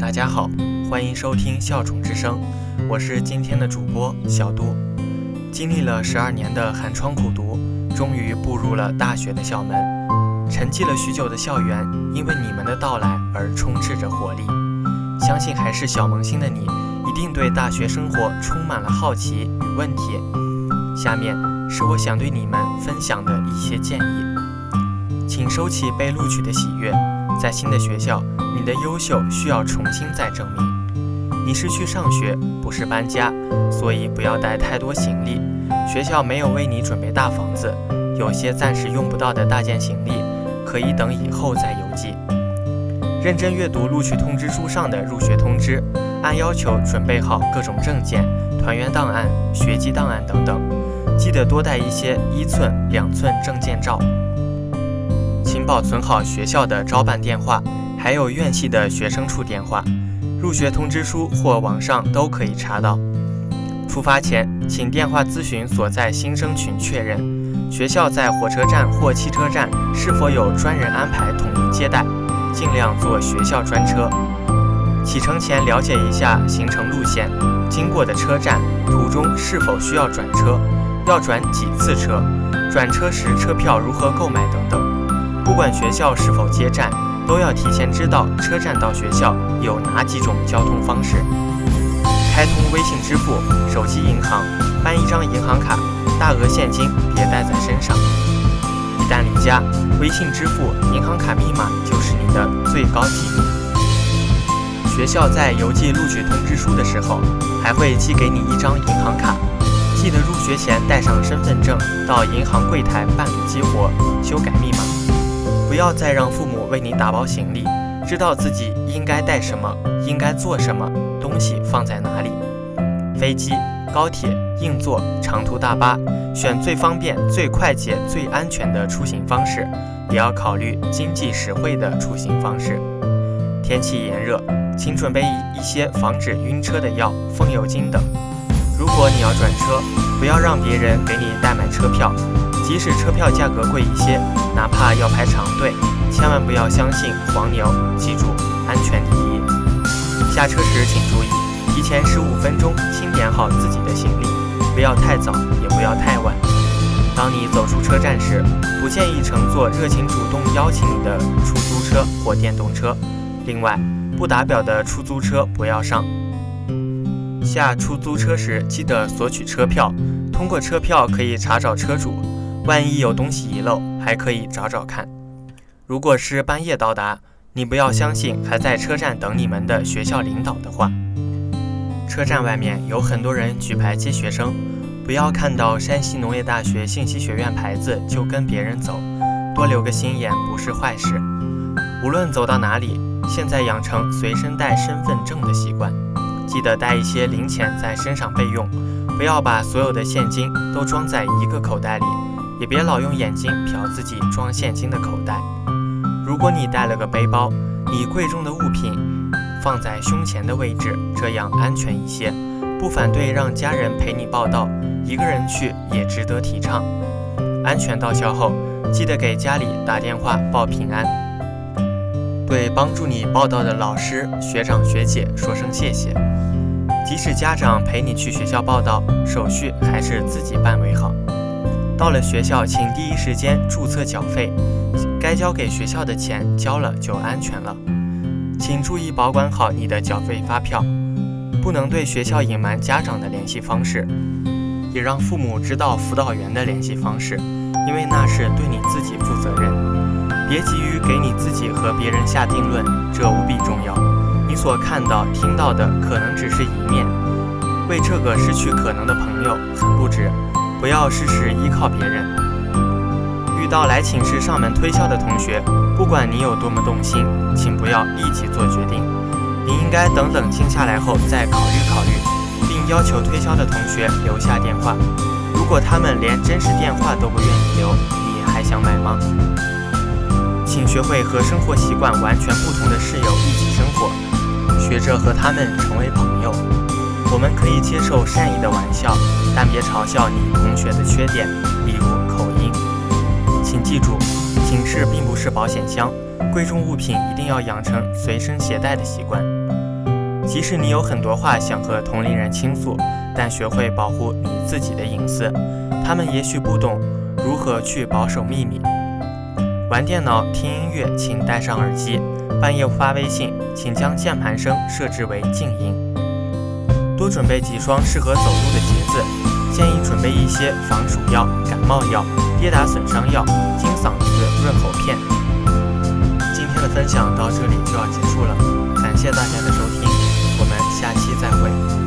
大家好，欢迎收听校宠之声，我是今天的主播小杜。经历了十二年的寒窗苦读，终于步入了大学的校门。沉寂了许久的校园，因为你们的到来而充斥着活力。相信还是小萌新的你，一定对大学生活充满了好奇与问题。下面是我想对你们分享的一些建议，请收起被录取的喜悦。在新的学校，你的优秀需要重新再证明。你是去上学，不是搬家，所以不要带太多行李。学校没有为你准备大房子，有些暂时用不到的大件行李，可以等以后再邮寄。认真阅读录取通知书上的入学通知，按要求准备好各种证件、团员档案、学籍档案等等，记得多带一些一寸、两寸证件照。保存好学校的招办电话，还有院系的学生处电话，入学通知书或网上都可以查到。出发前，请电话咨询所在新生群确认，学校在火车站或汽车站是否有专人安排统一接待，尽量坐学校专车。启程前了解一下行程路线，经过的车站途中是否需要转车，要转几次车，转车时车票如何购买等等。不管学校是否接站，都要提前知道车站到学校有哪几种交通方式。开通微信支付、手机银行，办一张银行卡，大额现金别带在身上。一旦离家，微信支付、银行卡密码就是你的最高机密。学校在邮寄录取通知书的时候，还会寄给你一张银行卡，记得入学前带上身份证到银行柜台办理激活、修改密码。不要再让父母为你打包行李，知道自己应该带什么，应该做什么，东西放在哪里。飞机、高铁、硬座、长途大巴，选最方便、最快捷、最安全的出行方式，也要考虑经济实惠的出行方式。天气炎热，请准备一些防止晕车的药、风油精等。如果你要转车，不要让别人给你代买车票。即使车票价格贵一些，哪怕要排长队，千万不要相信黄牛。记住，安全第一。下车时请注意，提前十五分钟清点好自己的行李，不要太早，也不要太晚。当你走出车站时，不建议乘坐热情主动邀请你的出租车或电动车。另外，不打表的出租车不要上。下出租车时记得索取车票，通过车票可以查找车主。万一有东西遗漏，还可以找找看。如果是半夜到达，你不要相信还在车站等你们的学校领导的话。车站外面有很多人举牌接学生，不要看到山西农业大学信息学院牌子就跟别人走，多留个心眼不是坏事。无论走到哪里，现在养成随身带身份证的习惯，记得带一些零钱在身上备用，不要把所有的现金都装在一个口袋里。也别老用眼睛瞟自己装现金的口袋。如果你带了个背包，你贵重的物品放在胸前的位置，这样安全一些。不反对让家人陪你报到，一个人去也值得提倡。安全到校后，记得给家里打电话报平安。对帮助你报到的老师、学长、学姐说声谢谢。即使家长陪你去学校报到，手续还是自己办为好。到了学校，请第一时间注册缴费，该交给学校的钱交了就安全了。请注意保管好你的缴费发票，不能对学校隐瞒家长的联系方式，也让父母知道辅导员的联系方式，因为那是对你自己负责任。别急于给你自己和别人下定论，这无比重要。你所看到、听到的可能只是一面，为这个失去可能的朋友很不值。不要事事依靠别人。遇到来寝室上门推销的同学，不管你有多么动心，请不要立即做决定。你应该等冷静下来后再考虑考虑，并要求推销的同学留下电话。如果他们连真实电话都不愿意留，你还想买吗？请学会和生活习惯完全不同的室友一起生活，学着和他们成为朋友。我们可以接受善意的玩笑，但别嘲笑你同学的缺点，比如口音。请记住，寝室并不是保险箱，贵重物品一定要养成随身携带的习惯。即使你有很多话想和同龄人倾诉，但学会保护你自己的隐私。他们也许不懂如何去保守秘密。玩电脑、听音乐，请戴上耳机；半夜发微信，请将键盘声设置为静音。多准备几双适合走路的鞋子，建议准备一些防暑药、感冒药、跌打损伤药、金嗓子润喉片。今天的分享到这里就要结束了，感谢大家的收听，我们下期再会。